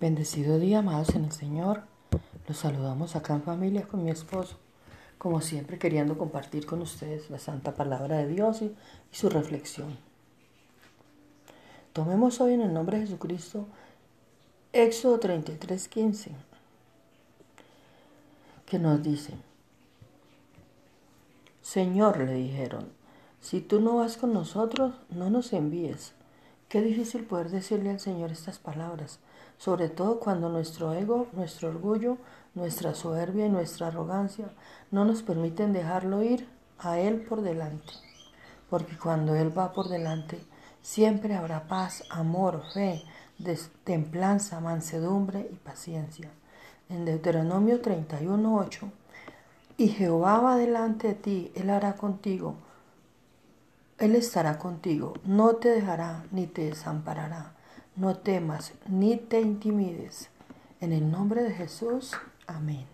Bendecido día, amados en el Señor. Los saludamos acá en familia con mi esposo, como siempre queriendo compartir con ustedes la santa palabra de Dios y, su reflexión. Tomemos hoy en el nombre de Jesucristo Éxodo 33:15, que nos dice, Señor, le dijeron, si tú no vas con nosotros, no nos envíes. Qué difícil poder decirle al Señor estas palabras, sobre todo cuando nuestro ego, nuestro orgullo, nuestra soberbia y nuestra arrogancia no nos permiten dejarlo ir a Él por delante. Porque cuando Él va por delante, siempre habrá paz, amor, fe, templanza, mansedumbre y paciencia. En Deuteronomio 31:8, y Jehová va delante de ti, Él hará contigo él estará contigo, no te dejará ni te desamparará. No temas ni te intimides. En el nombre de Jesús, amén.